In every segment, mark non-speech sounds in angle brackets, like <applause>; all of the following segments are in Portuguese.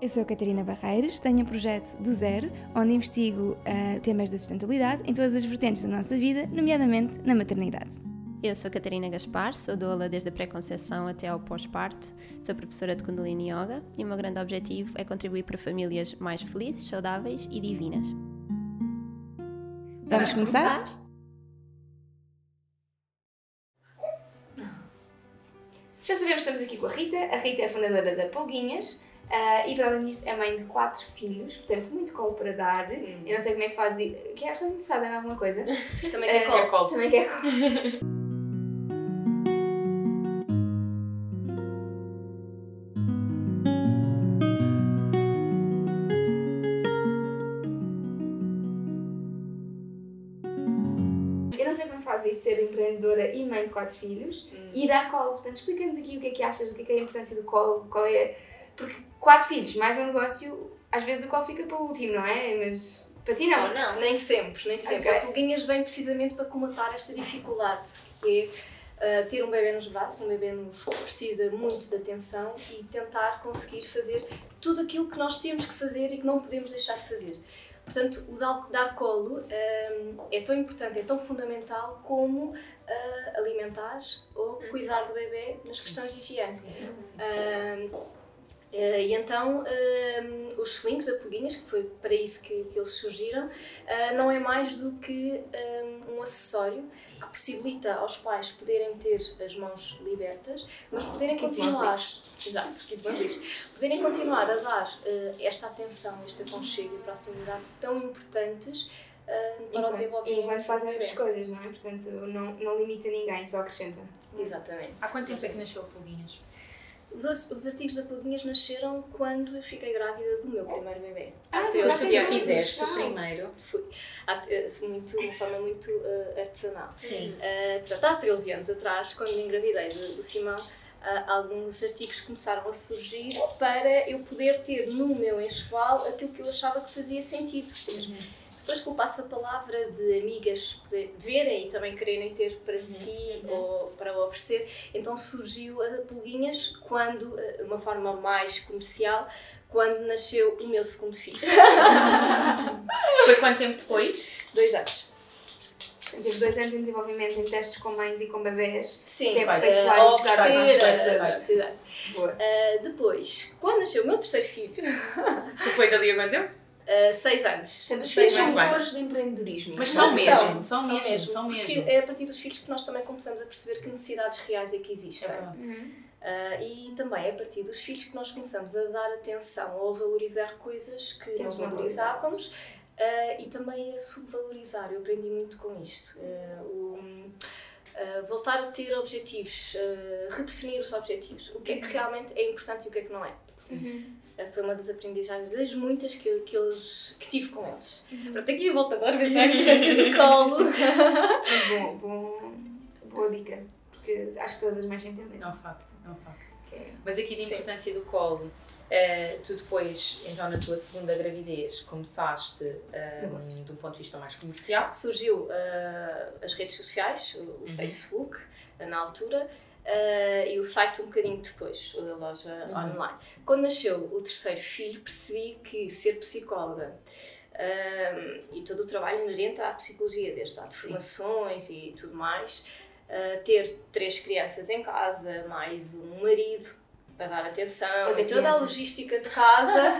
Eu sou a Catarina Barreiros, tenho um projeto do zero, onde investigo uh, temas da sustentabilidade em todas as vertentes da nossa vida, nomeadamente na maternidade. Eu sou Catarina Gaspar, sou doula desde a pré-conceição até ao pós-parto, sou professora de Kundalini Yoga e o meu grande objetivo é contribuir para famílias mais felizes, saudáveis e divinas. Vamos começar? Já sabemos que estamos aqui com a Rita. A Rita é a fundadora da Polguinhas. Uh, e para além disso é mãe de quatro filhos, portanto muito colo para dar. Hum. Eu não sei como é que faz. Quer, estás interessada em alguma coisa? <laughs> também quer uh, colo. <laughs> Também quer colo. Eu não sei como é faz isto, ser empreendedora e mãe de quatro filhos hum. e dar colo. Portanto, explica-nos aqui o que é que achas, o que é, que é a importância do colo, qual é. Porque quatro filhos, mais um negócio, às vezes o qual fica para o último, não é? Mas para ti não. Não, nem sempre, nem sempre. Okay. A Pulguinhas vem precisamente para comatar esta dificuldade, que é uh, ter um bebê nos braços, um bebê que precisa muito de atenção e tentar conseguir fazer tudo aquilo que nós temos que fazer e que não podemos deixar de fazer. Portanto, o dar, dar colo ah, é tão importante, é tão fundamental como uh, alimentar ou cuidar do bebê nas questões de higiene. Uh, Uh, e então uh, os slings, apelguinhas, que foi para isso que, que eles surgiram, uh, não é mais do que um acessório que possibilita aos pais poderem ter as mãos libertas, mas poderem continuar, exato, poderem continuar a dar esta atenção, este aconchego e proximidade tão importantes para enquanto, o desenvolvimento. E enquanto fazem outras coisas, não é? Portanto, não, não limita ninguém, só acrescenta. Exatamente. Há quanto tempo é que nasceu o Pulguinhas? Os, os artigos da Peladinhas nasceram quando eu fiquei grávida do meu primeiro bebê. Ah, tu já fizeste o primeiro? Fui. Eh, muito, de uma forma muito uh, artesanal. Sim. Uh, portanto, há 13 anos atrás, quando me engravidei do, do Simão, uh, alguns artigos começaram a surgir para eu poder ter no meu enxoval aquilo que eu achava que fazia sentido. Uhum depois com o passa-palavra de amigas verem e também quererem ter para uhum. si uhum. ou para oferecer, então surgiu a Pulguinhas quando, de eh, uma forma mais comercial, quando nasceu o meu segundo filho. <laughs> Foi quanto tempo depois? Dois anos. Tive dois anos em desenvolvimento em testes com mães e com bebês. Sim, Tempo vai. Uh, e chegar a uh, Depois, quando nasceu o meu terceiro filho. que foi dali a quanto tempo? Uh, seis anos. Portanto, os filhos são motores de empreendedorismo. Mas são mesmo, são, são, mesmo, mesmo, são porque mesmo. é a partir dos filhos que nós também começamos a perceber que necessidades reais é que existem. É uhum. uh, e também é a partir dos filhos que nós começamos a dar atenção ou a valorizar coisas que, que não valorizávamos uh, e também a subvalorizar. Eu aprendi muito com isto. O, voltar a ter objetivos, redefinir os objetivos. O que é que realmente é importante e o que é que não é. Uhum. Eh, foi uma das aprendizagens das muitas que, que, eles, que tive com eles. Uhum. Pronto, aqui volta agora a ver a diferença do colo. bom, bom, boa dica, porque acho que todas as mães entendem. É um facto, é um facto. Okay. Mas aqui da importância Sim. do colo, uh, tu depois, então na tua segunda gravidez, começaste uh, de um ponto de vista mais comercial? Surgiu uh, as redes sociais, o, o uhum. Facebook, na altura, Uh, e o site um bocadinho depois, a loja uhum. online. Quando nasceu o terceiro filho, percebi que ser psicóloga uh, e todo o trabalho inerente à psicologia, desde as formações e tudo mais, uh, ter três crianças em casa, mais um marido para dar atenção e toda a logística de casa,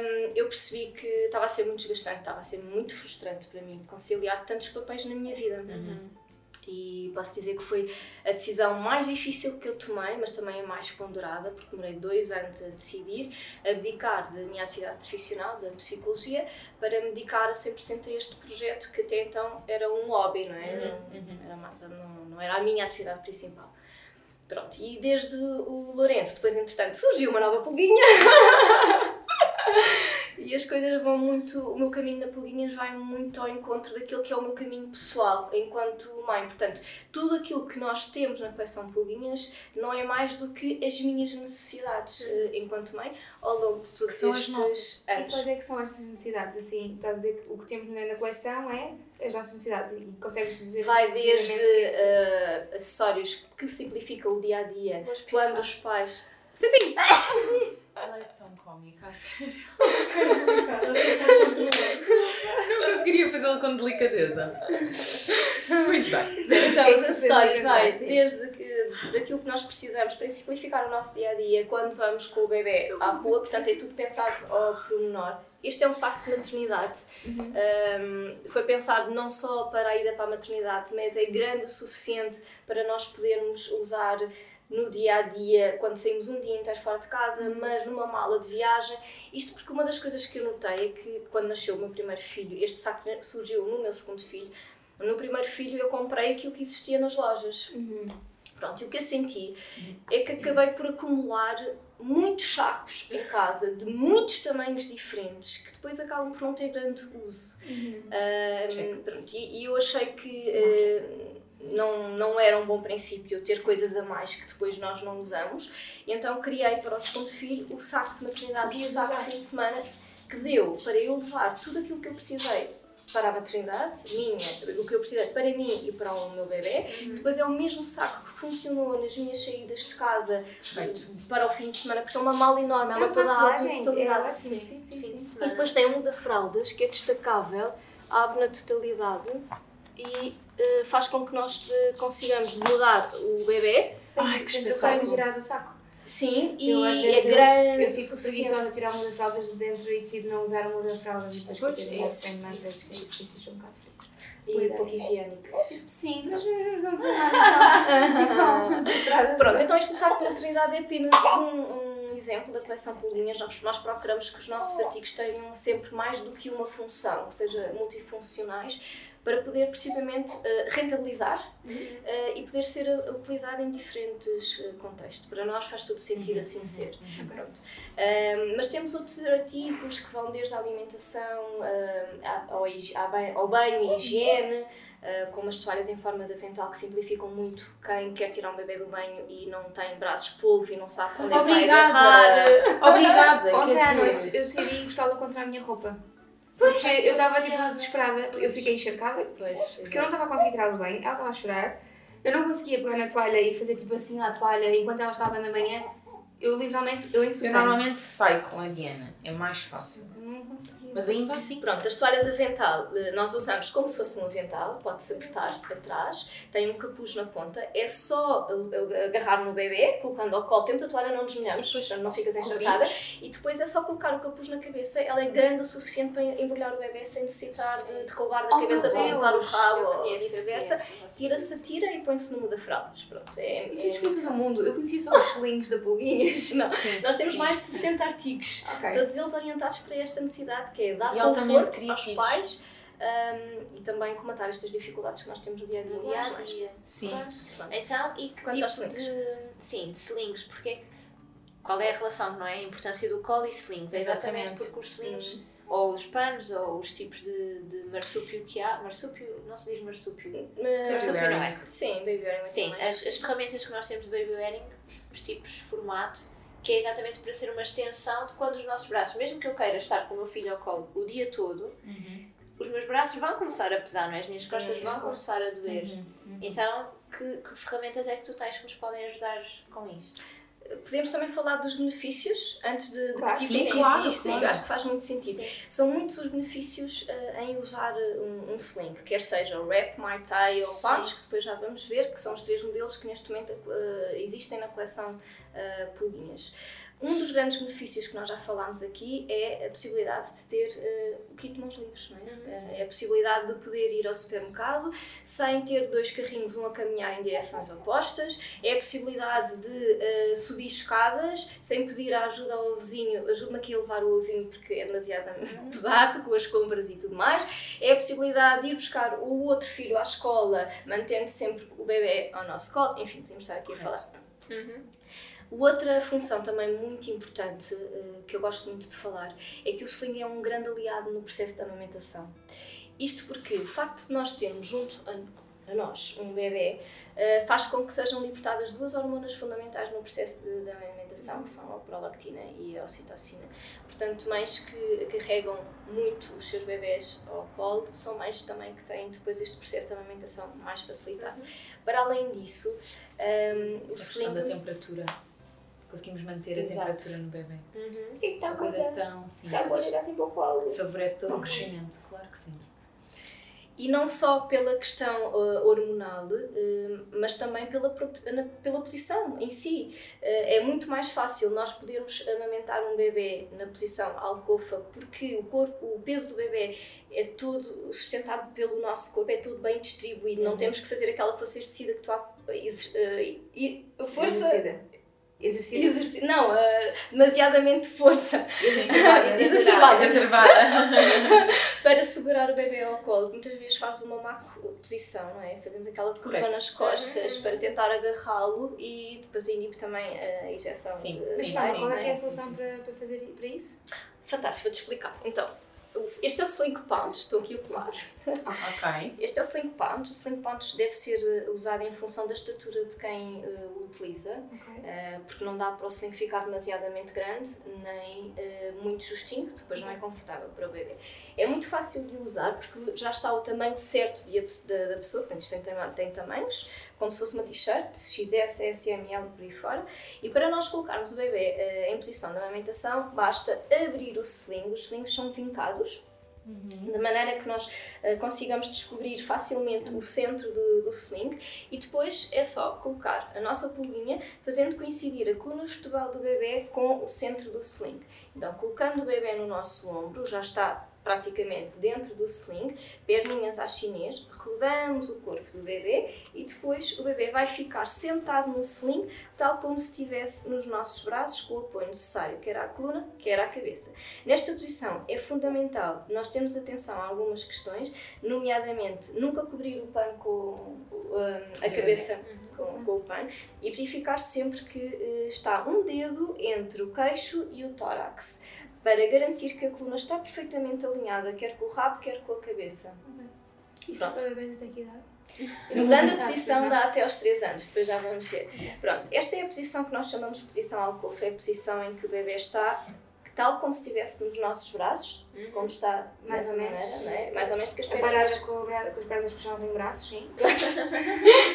um, <laughs> <laughs> eu percebi que estava a ser muito desgastante, estava a ser muito frustrante para mim conciliar tantos papéis na minha vida. Uhum e posso dizer que foi a decisão mais difícil que eu tomei, mas também a mais ponderada, porque demorei dois anos a decidir abdicar da minha atividade profissional, da psicologia, para me dedicar a 100% a este projeto que até então era um hobby, não é? Uhum. Não, era, não, não era a minha atividade principal. Pronto, e desde o Lourenço, depois entretanto surgiu uma nova pulguinha. <laughs> e as coisas vão muito. O meu caminho na Pulguinhas vai muito ao encontro daquilo que é o meu caminho pessoal enquanto mãe. Portanto, tudo aquilo que nós temos na coleção Pulguinhas não é mais do que as minhas necessidades uh, enquanto mãe ao longo de todos estes anos. E quais é que são estas necessidades? Assim, está a dizer que o que temos na coleção é as nossas necessidades e consegues dizer Vai assim, desde resumidamente, uh, acessórios que simplificam o dia a dia, quando os pais. Você tem. <laughs> É cómica, a sério. <laughs> Não conseguiria fazê-lo com delicadeza. Muito bem. Então, é acessórios vocês vai desde que, daquilo que nós precisamos para simplificar o nosso dia a dia quando vamos com o bebê à rua, portanto é tudo pensado ao pormenor. Este é um saco de maternidade. Um, foi pensado não só para a ida para a maternidade, mas é grande o suficiente para nós podermos usar no dia a dia, quando saímos um dia inteiro fora de casa, mas numa mala de viagem. Isto porque uma das coisas que eu notei é que quando nasceu o meu primeiro filho, este saco surgiu no meu segundo filho. No primeiro filho eu comprei aquilo que existia nas lojas. Pronto, e o que eu senti é que acabei por acumular muitos sacos em casa, de muitos tamanhos diferentes, que depois acabam por não ter grande uso. Ahm, pronto, e, e eu achei que eh, não, não era um bom princípio ter coisas a mais que depois nós não usamos. Então criei para o segundo filho o saco de maternidade e o saco de fim de semana, que deu para eu levar tudo aquilo que eu precisei para a maternidade, minha, o que eu precisei para mim e para o meu bebê. Depois é o mesmo saco que funcionou nas minhas saídas de casa para o fim de semana, porque é uma mala enorme, ela É toda de abre na viagem, totalidade. é Sim. sim, sim, Fim de sim. E depois tem um muda-fraldas que é destacável, abre na totalidade e eh, faz com que nós eh, consigamos mudar o bebê. Sem Ai, que sem e tirar do saco. Sim, Eu, e é grande. Eu fico preguiçosa a tirar o muda-fraldas de dentro e decido não usar o muda-fraldas e depois Pois, que eu é tenho mais isso, vezes que isso. isso é um bocado frio. e pouco higiênicas. Sim, mas não vou nada. <laughs> Pronto, então este saco de maternidade é apenas um, um exemplo da coleção Polinhas. Nós, nós procuramos que os nossos artigos tenham sempre mais do que uma função, que seja multifuncionais, para poder precisamente eh, rentabilizar eh, e poder ser utilizado em diferentes eh, contextos. Para nós faz todo sentido assim ser. Pronto. Ahm, mas temos outros artigos que vão desde a alimentação ahm, à- ao, ao banho e higiene, ah, como as toalhas em forma de avental que simplificam muito quem quer tirar um bebê do banho e não tem braços polvo e não sabe onde é que vai agarrar. Obrigada! Obrigada! Ontem à noite eu saí encostá-la contra a minha roupa. Porque eu estava tipo desesperada, eu fiquei encharcada, Pois, porque eu não estava a conseguir banho, ela estava a chorar, eu não conseguia pegar na toalha e fazer tipo assim à toalha enquanto ela estava na manhã. Eu literalmente, eu Eu ensopei. normalmente saio com a Diana, é mais fácil. Mas ainda assim. Pronto, as toalhas avental eh, nós usamos como se fosse um avental, pode-se apertar atrás, tem um capuz na ponta, é só agarrar no bebê, colocando ao colo, temos a toalha, não desmelhamos, portanto não ficas encharcada, e depois é só colocar o capuz na cabeça, ela é grande o suficiente para embrulhar o bebê sem necessitar de, de roubar da Oh, cabeça para limpar o rabo ou vice-versa. Tira-se tira e põe-se no muda-fraldas. Pronto, é, Eu é, tinha descoberto mundo, eu conhecia só os slings da Polguinhas. <laughs> Não, Sim, nós temos sim. mais de 60 artigos. Ok. Todos eles orientados para esta necessidade, que é dar E altamente conforto aos criativos. pais um, e também comatar estas dificuldades que nós temos no dia a dia. No dia. Sim. Pronto. Então, e que Quanto tipo aos slings? de. Sim, de slings, porque é Qual é a relação, não é? A importância do colo e slings. É exatamente Exatamente. porque os slings, ou os panos, ou os tipos de, de marsúpio que há. Marsúpio, não se diz marsúpio. Mas, Marsúpio não é? sim, baby wearing Sim, as, as ferramentas que nós temos de baby wearing, os tipos formato, que é exatamente para ser uma extensão de quando os nossos braços, mesmo que eu queira estar com o meu filho ao colo o dia todo, os meus braços vão começar a pesar, não é? As minhas costas Hum, vão as costas. começar a doer. Então, que, que ferramentas é que tu tens que nos podem ajudar com isto? Podemos também falar dos benefícios antes de, de Claro, que sim, tipo que claro, existem, claro. eu acho que faz muito sentido. São muitos os benefícios eh, em usar eh, um, um sling, quer seja o wrap, Mai Tai ou Sim. Pouch, que depois já vamos ver, que são os três modelos que neste momento eh, existem na coleção uh, Pulguinhas. Um dos grandes benefícios que nós já falámos aqui é a possibilidade de ter eh, o kit de mãos livres, não é? Eh, é a possibilidade de poder ir ao supermercado sem ter dois carrinhos, um a caminhar em direções opostas, é a possibilidade de eh, subir escadas sem pedir a ajuda ao vizinho, ajude-me aqui a levar o ovinho porque é demasiado <laughs> pesado, com as compras e tudo mais, é a possibilidade de ir buscar o outro filho à escola, mantendo sempre o bebê ao nosso colo, enfim, podemos estar aqui a falar. Outra função também muito importante uh, que eu gosto muito de falar é que o sling é um grande aliado no processo de amamentação. Isto porque o facto de nós termos junto a, a nós um bebê uh, faz com que sejam libertadas duas hormonas fundamentais no processo de, de amamentação, que são a prolactina e a ocitocina. Portanto, mães que carregam muito os seus bebés ao colo são mães também que têm depois este processo de amamentação mais facilitado. Uhum. Para além disso, um, ehm, o sling... da temperatura conseguimos manter a Exato. temperatura no bebê. Uhum. Sim, está uma coisa tão simples. Está a assim para o colo. Favorece todo o crescimento, claro que sim e não só pela questão uh, hormonal, uh, mas também pela, na, pela posição em si. Uh, é muito mais fácil nós podermos amamentar um bebê na posição alcofa, porque o, corpo, o peso do bebê é todo sustentado pelo nosso corpo, é tudo bem distribuído, uhum. não temos que fazer aquela força exercida que tu há. força. Exercida. Exercício? Exerci não, uh, demasiadamente força. Exacerbada. Exacerbada. <laughs> para segurar o bebê ao colo. Muitas vezes faz uma má posição, não é? Fazemos aquela curva Correto. nas costas uhum. para tentar agarrá-lo e depois inibe também a injeção. Sim, de, sim, sim, qual é, é a solução para, para fazer para isso? Fantástico, vou-te explicar. Então, este é o Sling Pounds, estou aqui a colar. Ok. Este é o Sling Pounds. O Sling Pounds deve ser eh, usado em função da estatura de quem uh, o utiliza, okay. uh, porque não dá para o sling ficar demasiadamente grande, nem uh, muito justinho, depois não é confortável para o bebê. É muito fácil de usar, porque já está o tamanho certo de, da, da pessoa, portanto isto tem, tem tamanhos, como se fosse uma t-shirt, XS, S, M, L, por aí fora. E para nós colocarmos o bebê em posição de amamentação, basta abrir o sling, os slings são vincados, De maneira que nós uh, consigamos descobrir facilmente o centro do, do sling e depois é só colocar a nossa pulguinha fazendo coincidir a coluna vertebral do bebê com o centro do sling. Então, colocando o bebê no nosso ombro, já está praticamente dentro do sling, perninhas à chinês, rodamos o corpo do bebê e depois o bebê vai ficar sentado no sling, tal como se estivesse nos nossos braços, com o apoio necessário, quer à coluna, quer à cabeça. Nesta posição é fundamental nós termos atenção a algumas questões, nomeadamente nunca cobrir o pano com a cabeça com, com, o pano e verificar sempre que uh, está um dedo entre o queixo e o tórax para garantir que a coluna está perfeitamente alinhada, quer com o rabo, quer com a cabeça. Okay. Isso é para bebês até que idade? Mudando a posição dá até aos 3 anos, depois já vamos ver. Pronto, esta é a posição que nós chamamos de posição alcova, é a posição em que o bebê está tal como se estivesse nos nossos braços, uhum. como está mais ou menos, maneira, não é? mais ou menos porque as pernas... com, com as pernas <laughs> não tenho braços, sim.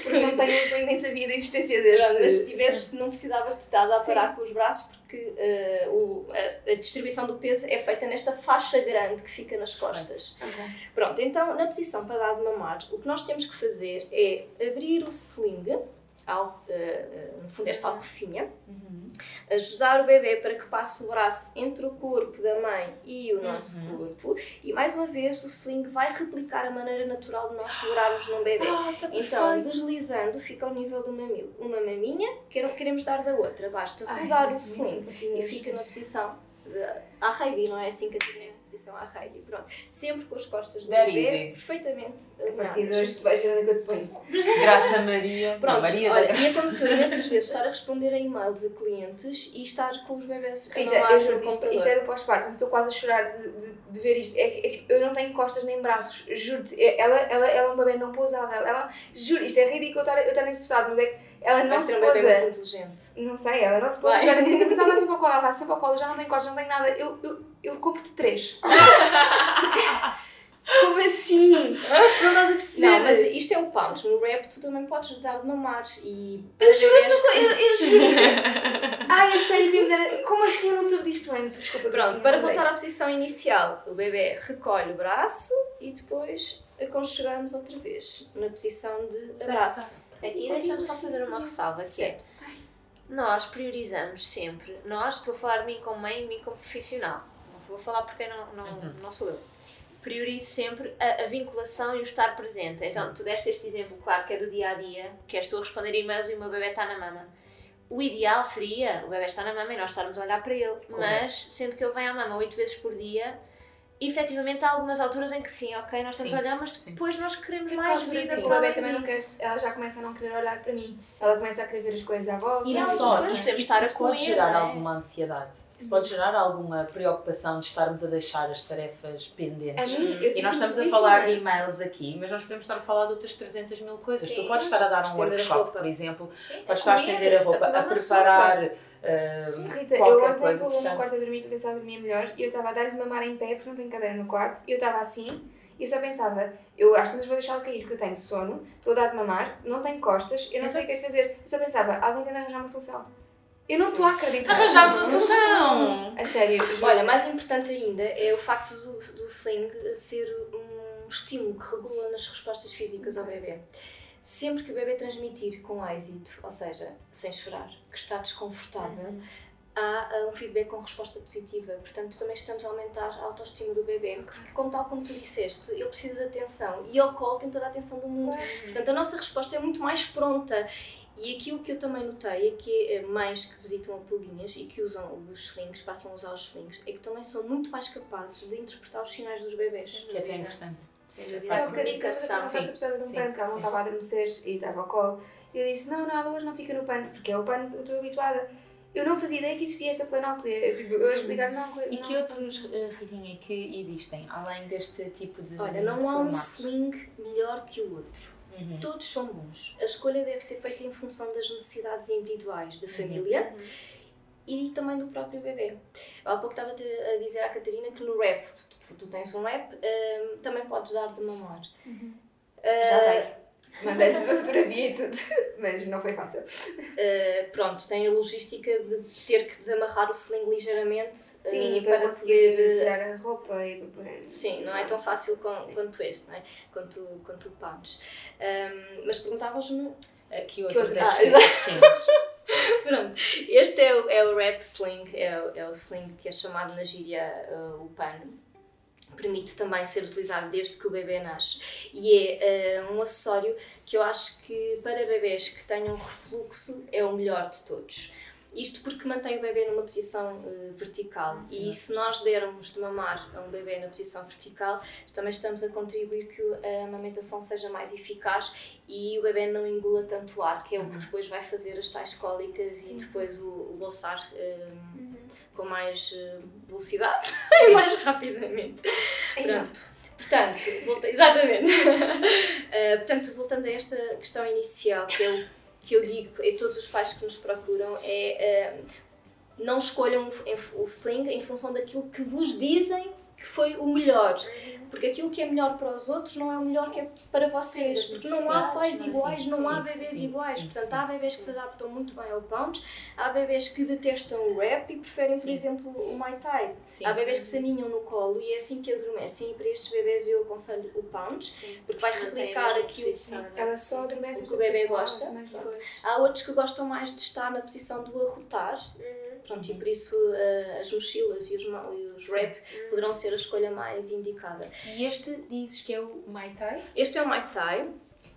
porque não tenho, nem sabia da existência deste... Pronto, se tivesse, não precisavas de estar a parar com os braços porque uh, o, a, a, distribuição do peso é feita nesta faixa grande que fica nas costas. Okay. Pronto, então na posição para dar de mamar, o que nós temos que fazer é abrir o sling, al, uh, no fundo esta alcofinha, uhum. ajudar o bebê para que passe o braço entre o corpo da mãe e o nosso uhum. corpo e mais uma vez o sling vai replicar a maneira natural de nós segurarmos num bebê. Ah, tá então, deslizando, fica ao nível do mamilo. Uma maminha, queremos dar da outra, basta rodar o sling e fica na posição de, a rugby, não é assim que a posição à rugby. Pronto. Sempre com as costas do That bebê perfeitamente A partir de hoje tu vais ver onde é que eu te ponho. Graça Maria. Pronto, não, Maria olha, da e aconteceu imensas vezes estar a responder a e-mails a clientes e estar com os bebés a Rita, eu juro isto, isto era pós-parto, mas estou quase a chorar de, de, de ver isto. É, é, tipo, eu não tenho costas nem braços, juro-te. Ela, ela, ela é um bebê não pousável. Ela, juro, isto é ridículo eu estar, eu estar estado, mas é que ela não Vai se ser um bebê muito inteligente. Não sei, ela não se pousa. Já me disse, mas ela sempre ao colo, ela está sempre ao colo, já não tem costas, não tem nada. Eu, eu, eu compro-te três. Como assim? Não estás a perceber? Não, mas isto é o punch. No rap tu também podes dar de mamar e... Eu juro, eu, eu, eu juro. <laughs> Ai, é sério que me dera... Como assim eu não soube disto antes? Desculpa. Pronto, assim, para voltar à posição inicial, o bebê recolhe o braço e depois aconchegamos outra vez na posição de abraço. Aqui deixa-me só fazer uma ressalva, que é nós priorizamos sempre, nós, estou a falar de mim como mãe e de mim como profissional, vou falar porque não, não, uhum. não sou eu. Priorizo sempre a, a, vinculação e o estar presente. Sim. Então, tu deste este exemplo, claro, que é do dia a dia, que és tu a responder e-mails e o meu bebê está na mama. O ideal seria o bebê estar na mama e nós estarmos a olhar para ele, Correto. mas sendo que ele vem à mama oito vezes por dia, efetivamente há algumas alturas em que sim, ok, nós estamos Sim, a olhar, mas sim. depois nós queremos Tem mais vida vida, para o bebê também não quer, disso. ela já começa a não querer olhar para mim. Ela começa a querer ver as coisas à volta. E não só, isso, temos de isso, estar a isso pode comer, gerar é? alguma ansiedade. Isso pode gerar alguma preocupação de estarmos a deixar as tarefas A pendentes. mim, E nós estamos a falar de e-mails aqui, mas nós podemos estar a falar de outras 300 mil coisas. Sim. Tu podes estar a dar um Estender a workshop, roupa. por exemplo, Sim, podes estar a estender a roupa, a, uma preparar sopa. Sim, Rita, eu ontem pulou no quarto a dormir para ver se ela dormia melhor e eu estava a dar-lhe de mamar em pé porque não tenho cadeira no quarto e eu estava assim e eu só pensava, eu às tantas vou deixá-la cair porque eu tenho sono, estou a dar de mamar, não tenho costas, eu não sei o que é de fazer. Eu só pensava, alguém tem de arranjar uma solução. Eu não estou a acreditar. Arranjámos a solução! A sério. Olha, mais importante ainda é o facto do, do sling ser um estímulo que regula nas respostas físicas ao bebê. Sempre que o bebê transmitir com êxito, ou seja, sem chorar, que está desconfortável, há ah, um feedback com resposta positiva. Portanto, também estamos a aumentar a autoestima do bebê, porque, como tal como tu disseste, ele precisa de atenção e ao colo tem toda a atenção do mundo. Portanto, a nossa resposta é muito mais pronta. E aquilo que eu também notei é que eh, mães que visitam a Pulguinhas e que usam os slings, passam a usar os slings, é que também são muito mais capazes de interpretar os sinais dos bebés. Que é importante. Sem dúvida. É a comunicação. a criança precisava de um sim, pano, porque ela não sim. estava a adormecer e estava ao colo. E eu disse, não, nada, hoje não fica no pano, porque é o pano que eu estou habituada. Eu não fazia ideia que existia esta planóplia. Tipo, eu a explicar, não, E não, que outros, uh, Ritinha, que existem, além deste tipo de Olha, não há um sling melhor que o outro. Uhum. Todos são bons. A escolha deve ser feita em função das necessidades individuais da família e também do próprio bebê. Há pouco estava a dizer à Catarina que no rap, tu, tu tens um rap, hum, também podes dar de mamar. Já Ah, dei. Mandei-lhes uma fotografia e tudo, <laughs> mas não foi fácil. Uh, pronto, tem a logística de ter que desamarrar o sling ligeiramente Sim, uh, e para, para conseguir poder. tirar a roupa e para... Sim, não é tão fácil com- quanto este, não é? Quanto, quanto o Pounds. Um, mas perguntavas-me. Que outros outros é é que temos? <laughs> Pronto, este é o, é o rap sling, é o, é o sling que é chamado na gíria uh, o pano. Permite também ser utilizado desde que o bebê nasce e é uh, um acessório que eu acho que para bebés que tenham refluxo é o melhor de todos. Isto porque mantém o bebê numa posição uh, vertical. E se nós dermos de mamar a um bebê na posição vertical, também estamos a contribuir que a amamentação seja mais eficaz e o bebê não engula tanto ar, que é o que depois vai fazer as tais cólicas e depois o, o bolsar um, com mais uh, velocidade <laughs> e mais rapidamente. Pronto. Portanto, volta- exatamente. Uh, <laughs> portanto, voltando a esta questão inicial, que é o que eu digo a todos os pais que nos procuram, é uh, não escolham o sling em função daquilo que vos dizem que foi o melhor. Porque aquilo que é melhor para os outros não é o melhor que é para vocês. Porque não há pais Sim, iguais, sim, não há bebês sim, iguais. sim, Portanto, sim. há bebês que se adaptam muito bem ao pounds, há bebês que detestam o rap e preferem, por exemplo, o Mai Tai. Sim. Há bebês que se aninham no colo e é assim que adormecem. E para estes bebês eu aconselho o pounds, porque vai replicar aquilo não é? Ela só adormece O que o bebê gosta. Há outros que gostam mais de estar na posição do arrotar, pronto, e por isso uh, as mochilas e os, e os wrap poderão ser a escolha mais indicada. E este dizes que é o Mai Tai? Este é o Mai Tai,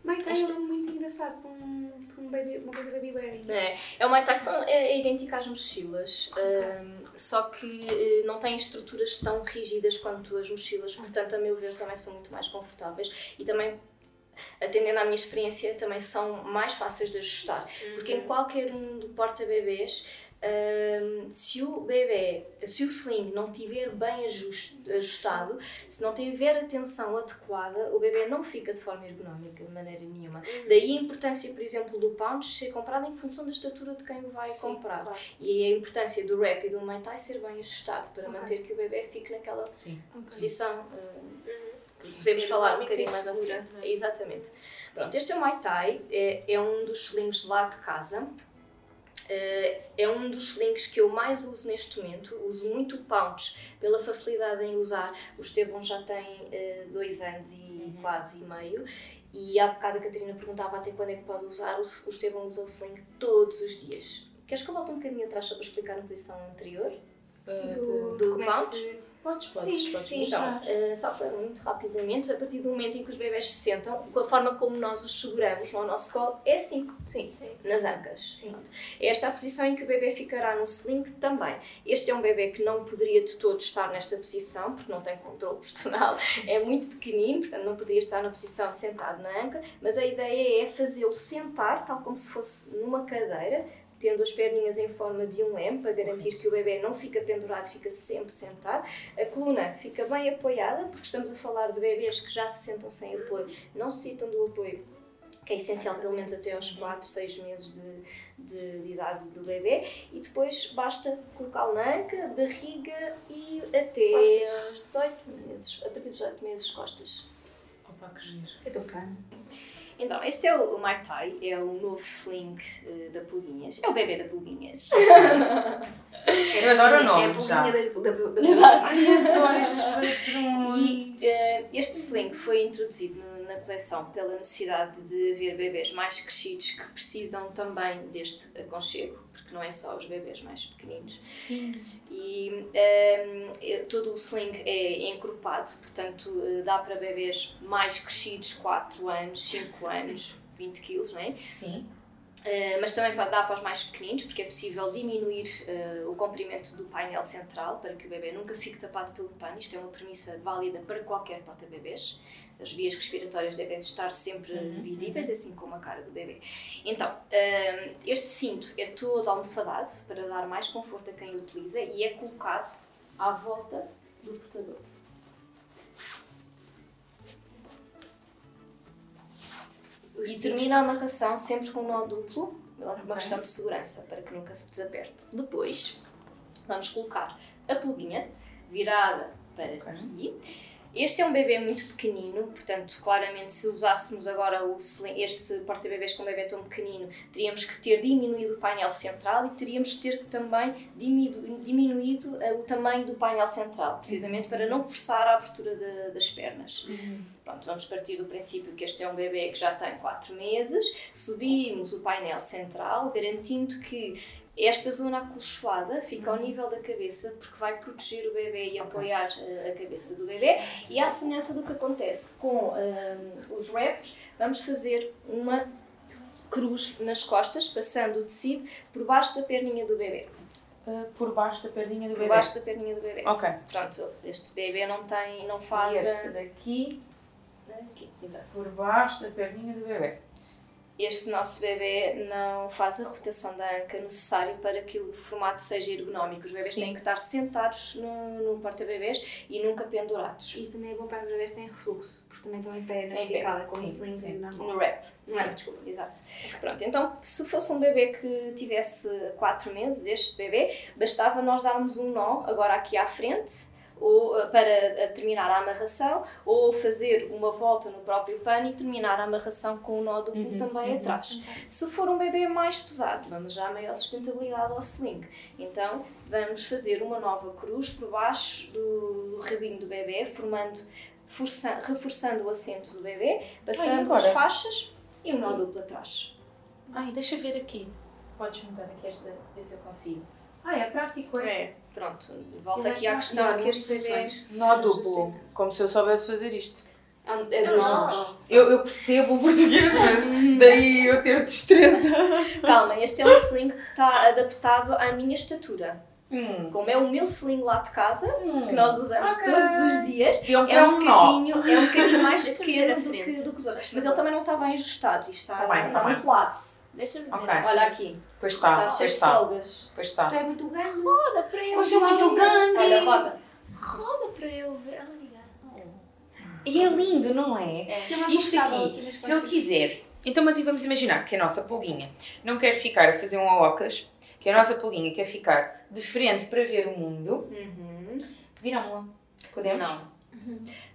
Mai Tai é Isto- um muito engraçado para, um, para um baby, uma coisa baby wearing. É, é o Mai Tai, são, é, é idêntico às mochilas, hum, só que eh, não tem estruturas tão rígidas quanto as mochilas, portanto, a meu ver, também são muito mais confortáveis e também, atendendo à minha experiência, também são mais fáceis de ajustar, porque em qualquer um do porta-bebês, hum, se o bebê, se o sling não tiver bem ajust- ajustado, se não tiver a tensão adequada, o bebê não fica de forma ergonómica de maneira nenhuma. Daí a importância, por exemplo, do pounds ser comprado em função da estatura de quem o vai comprar. claro. E a importância do wrap e do Muay Thai ser bem ajustado para Ok. manter que o bebê fique naquela Sim. posição uh, que podemos falar um bocadinho mais à frente. é? Exatamente. Pronto, este é o Muay Thai, é, é um dos slings lá de casa. Uh, é um dos slings que eu mais uso neste momento. Uso muito o Pounce pela facilidade em usar. O Estevão já tem uh, dois anos e quase meio. E há bocado a Catarina perguntava até quando é que pode usar. O, o Estevão usa o sling todos os dias. Queres que eu volte um bocadinho atrás só para explicar a posição anterior? uh, Do, de- do é que bounce? se... Podes, podes, Sim, podes sim. mostrar. Então, uh, só para muito rapidamente, a partir do momento em que os bebés se sentam, com a forma como nós os seguramos no nosso colo, é assim, Sim. nas ancas. Sim. Pronto. É esta a posição em que o bebê ficará no sling também. Este é um bebê que não poderia de todo estar nesta posição, porque não tem controle postural, é muito pequenino, portanto não poderia estar na posição sentado na anca, mas a ideia é fazê-lo sentar, tal como se fosse numa cadeira, tendo as perninhas em forma de um M, para garantir que o bebê não fica pendurado, fica sempre sentado. A coluna fica bem apoiada, porque estamos a falar de bebês que já se sentam sem apoio, não necessitam do apoio que é essencial pelo menos até aos 4, 6 meses de, de, de idade do bebê, e depois basta colocá-lo na anca, barriga e até aos 18 meses, a partir dos 18 meses, costas. Opa, que giro. Eu estou. Então, este é o, o Mai Tai, é o novo sling eh, da Pulguinhas. É o bebê da Pulguinhas. É <laughs> Eu adoro o a nome, pulguinha já. da- da- da- Exato. Ai, adoro estes padrões. E eh, este sling foi introduzido no- coleção pela necessidade de haver bebés mais crescidos que precisam também deste aconchego, porque não é só os bebés mais pequeninos. Sim. E ehm, eh, todo o sling é encorpado, portanto eh, dá para bebés mais crescidos, 4 anos, 5 anos, 20 quilos, não é? Sim. Uh, mas também pode dar para os mais pequeninos, porque é possível diminuir uh, o comprimento do painel central para que o bebê nunca fique tapado pelo pano. Isto é uma premissa válida para qualquer porta-bebês. As vias respiratórias devem estar sempre Uhum, visíveis, assim como a cara do bebê. Então, uh, este cinto é todo almofadado para dar mais conforto a quem o utiliza e é colocado à volta do portador. E termina a amarração sempre com um nó duplo, uma Ok. questão de segurança, para que nunca se desaperte. Depois, vamos colocar a pluguinha virada para Ok. ti. Este é um bebê muito pequenino, portanto, claramente, se usássemos agora o este porta-bebês com um bebê tão pequenino, teríamos que ter diminuído o painel central e teríamos que ter também diminuído, diminuído eh, o tamanho do painel central, precisamente para não forçar a abertura de- das pernas. Pronto, vamos partir do princípio que este é um bebê que já tem 4 meses, subimos o painel central, garantindo que esta zona acolchoada fica ao nível da cabeça, porque vai proteger o bebê e apoiar eh, a cabeça do bebê. E à semelhança do que acontece com hum, os wraps, vamos fazer uma cruz nas costas, passando o tecido por baixo da perninha do bebê. Uh, por baixo da perninha do Por bebê. baixo da perninha do bebê. Ok. Pronto, este bebê não tem, não E faz este a... daqui Aqui, exato. por baixo da perninha do bebê. este nosso bebê não faz a rotação da anca necessária para que o formato seja ergonómico. Os bebês Sim. têm que estar sentados no, no porta-bebês e nunca pendurados. Isso também é bom para os bebês que têm refluxo, porque também estão em pé Em pé, vertical, é como sim, sling normal. No wrap. No Sim, wrap. desculpa, exato. Pronto, então, se fosse um bebê que tivesse 4 meses, este bebê, bastava nós darmos um nó agora aqui à frente ou, eh, para terminar a amarração ou fazer uma volta no próprio pano e terminar a amarração com o nó duplo Uhum, também uhum. atrás. Se for um bebê mais pesado, vamos já a maior sustentabilidade ao sling. Então, vamos fazer uma nova cruz por baixo do, do rabinho do bebê, formando, força- reforçando o assento do bebê, passamos as agora? faixas e o nó duplo atrás. Ai, deixa ver aqui. Podes mudar aqui esta, ver se eu consigo. Ah, é prático, é? É, pronto, volta é aqui à questão que este bebê... funções. Nó duplo. Como se eu soubesse fazer isto. É é Não, dois não. nós. Eu, eu percebo o português, mas <laughs> daí eu ter destreza. Calma, este é um sling que está adaptado à minha estatura. Hum. Como é o meu sling lá de casa, Hum. que nós usamos Ok. todos os dias, Deu é um um nó. bocadinho, é um bocadinho mais <laughs> pequeno do que, do que os outros. Mas ele também não está bem ajustado. Isto está, Tá bem, tá está um laço. Deixa-me ver. Ok. Olha aqui. Pois Está pois está. folgas. Pois está. É muito grande. Roda para eu Pois é muito grande. Olha, roda. Roda para eu ver. Obrigada. E é lindo, não é? É. É Isto aqui, nas se ele quiser. Então, mas vamos imaginar que a nossa pulguinha não quer ficar a fazer um aocas, que a nossa pulguinha quer ficar de frente para ver o mundo, Uhum. viramos-la. Podemos? Não.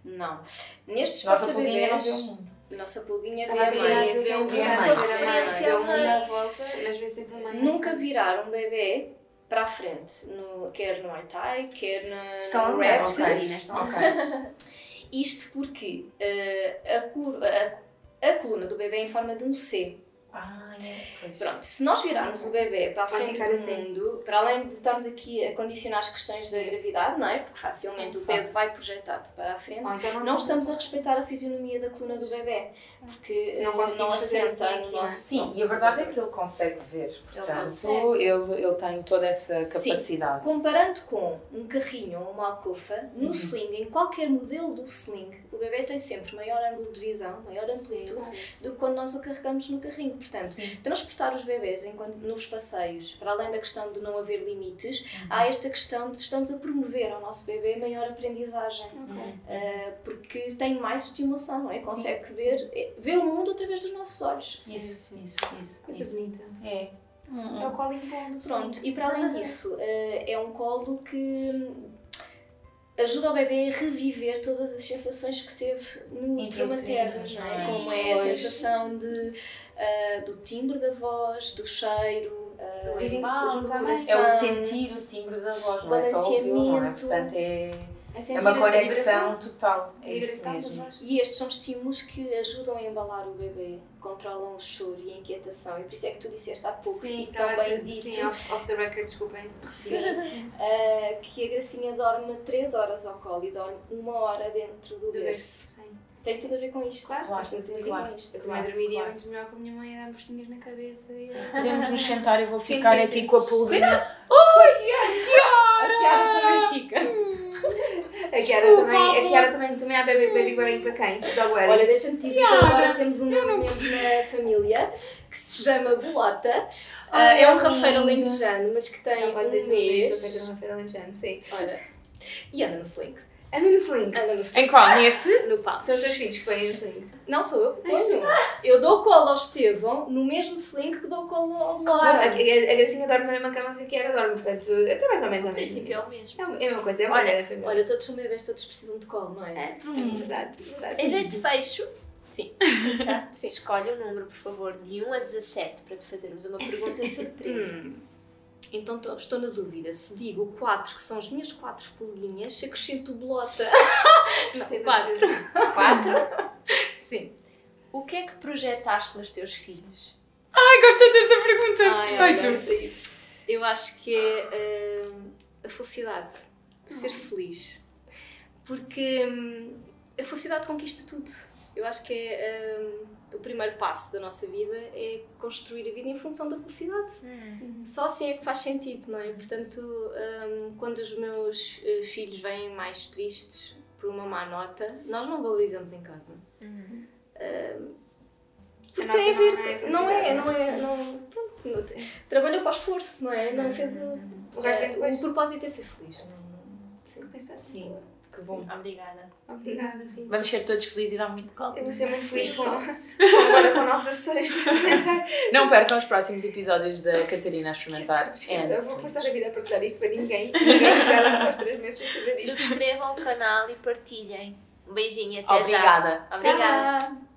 Não. Nestes Nossa pulguinha não vê o mundo. nossa pulguinha vê a que é vê a mãe, Referência ver o a mundo mãe. à volta, mas vê sempre a mãe. Nunca virar um bebê para a frente, no, quer no Muay Thai, quer na, Estão a no lembrar, rap. ok. Catarina, estão a Ok. <laughs> Isto porque eh, a, a- a coluna do bebê é em forma de um C. Ah, é. Pois. Pronto, se nós virarmos o bebê para a Vai frente ficar do assim. mundo, para além de estarmos aqui a condicionar as questões da gravidade, não é? Porque facilmente o peso vai projetado para a frente. Ou então Não estamos a respeitar a fisionomia da coluna do bebê, porque Não eh, conseguimos não fazer assenta assim no nosso Sim, e a verdade é que ele consegue ver. Portanto, consegue. ele, ele tem toda essa Sim, capacidade. Comparando com um carrinho ou uma alcofa, no Uhum. sling, em qualquer modelo do sling, o bebê tem sempre maior ângulo de visão, maior amplitude do que quando nós o carregamos no carrinho. Portanto, Sim. transportar os bebés enquanto, nos passeios, para além da questão de não haver limites, Uhum. há esta questão de estamos a promover ao nosso bebê maior aprendizagem. Uhum. Uh, porque tem mais estimulação, não é? Consegue ver, é, ver o mundo através dos nossos olhos. Isso, isso, isso. Coisa isso. bonita. É. É o colo impondo. Pronto, e para além disso, uh, é um colo que ajuda o bebê a reviver todas as sensações que teve no útero materno, não é? Sim. Como é a sensação de, uh, do timbre da voz, do cheiro, uh, do coração. É o sentir o timbre da voz, não é só ouvi-lo, não é? Balanceamento. Portanto, é, É, é uma conexão vibração. total. A É isso mesmo. E estes são estímulos que ajudam a embalar o bebê, controlam o choro e a inquietação. E por isso é que tu disseste há pouco, Sim, e estava tão bem dito, sim, off, off the record, desculpem. ah, <laughs> que a Gracinha dorme 3 horas ao colo e dorme uma hora dentro do Do berço. berço, sim. Tem tudo a ver com isto. Claro, Claro, tem tudo a ver claro. com isto. Eu claro, também dormiria claro. muito melhor com a minha mãe a dar burstinhas na cabeça. E... Podemos nos sentar, eu vou Sim, ficar sim, aqui sim. com a pulguinha. A Kiara também fica. <laughs> A Kiara também, a Kiara também, também há baby, baby wearing para cães, dog wearing. Olha, deixa-me dizer que agora temos um novo membro na família que se chama Bolota. Ah, Ai, é um amiga. rafeiro alentejano, mas que tem não um mês. uma feira alentejano, sim. Olha, e anda no sling. Anda no sling. Anda no sling. Em qual? Neste? No pau. São os teus filhos que põem no sling. Não sou eu tu. ponho. Eu dou o colo ao Estevão no mesmo sling que dou o colo ao Bolota. Claro, a, a, a Gracinha dorme na mesma cama que a Kiara dorme, portanto, até mais ou menos No ao mesmo princípio é o mesmo. É a mesma coisa, é uma olha, da família. Olha, todos são bebês, todos precisam de colo, não é? É. verdade, verdade. Em jeito de fecho, Sim. Rita, <laughs> escolhe um número, por favor, de 1 a 17 para te fazermos uma pergunta <laughs> surpresa. Hum. Então tô- estou na dúvida. Se digo 4, que são as minhas 4 pulguinhas, se acrescento o bolota. <laughs> Percebo. quatro. 4. <laughs> Sim. O que é que projetaste nos teus filhos? Ai, gostei desta pergunta. Ai, Perfeito. olha, Eu acho que é hum, a felicidade. Ser feliz. Porque hum, a felicidade conquista tudo. Eu acho que é hum, o primeiro passo da nossa vida é construir a vida em função da felicidade. Só assim é que faz sentido, não é? Portanto, hum, quando os meus eh, filhos vêm mais tristes por uma má nota, nós não valorizamos em casa. Hum, porque nota tem a não ver. é Não é, não é. Não, pronto, não, trabalhou para o esforço, não é? Não fez o. O resto vem eh, depois. O propósito é ser feliz. Não. Pensar assim. Sim, que bom. Obrigada. Obrigada, Rita. Vamos ser todos felizes e dar muito colo. Eu vou ser muito feliz com, com agora com novos acessórios para experimentar. Não percam os próximos episódios da Catarina a experimentar. Esqueça, esqueça. Eu vou passar a vida a partilhar isto para ninguém. Ninguém chegar aos três meses sem saber disto. Subscrevam o canal e partilhem. Um beijinho e até já. Obrigada. Obrigada. Tchau.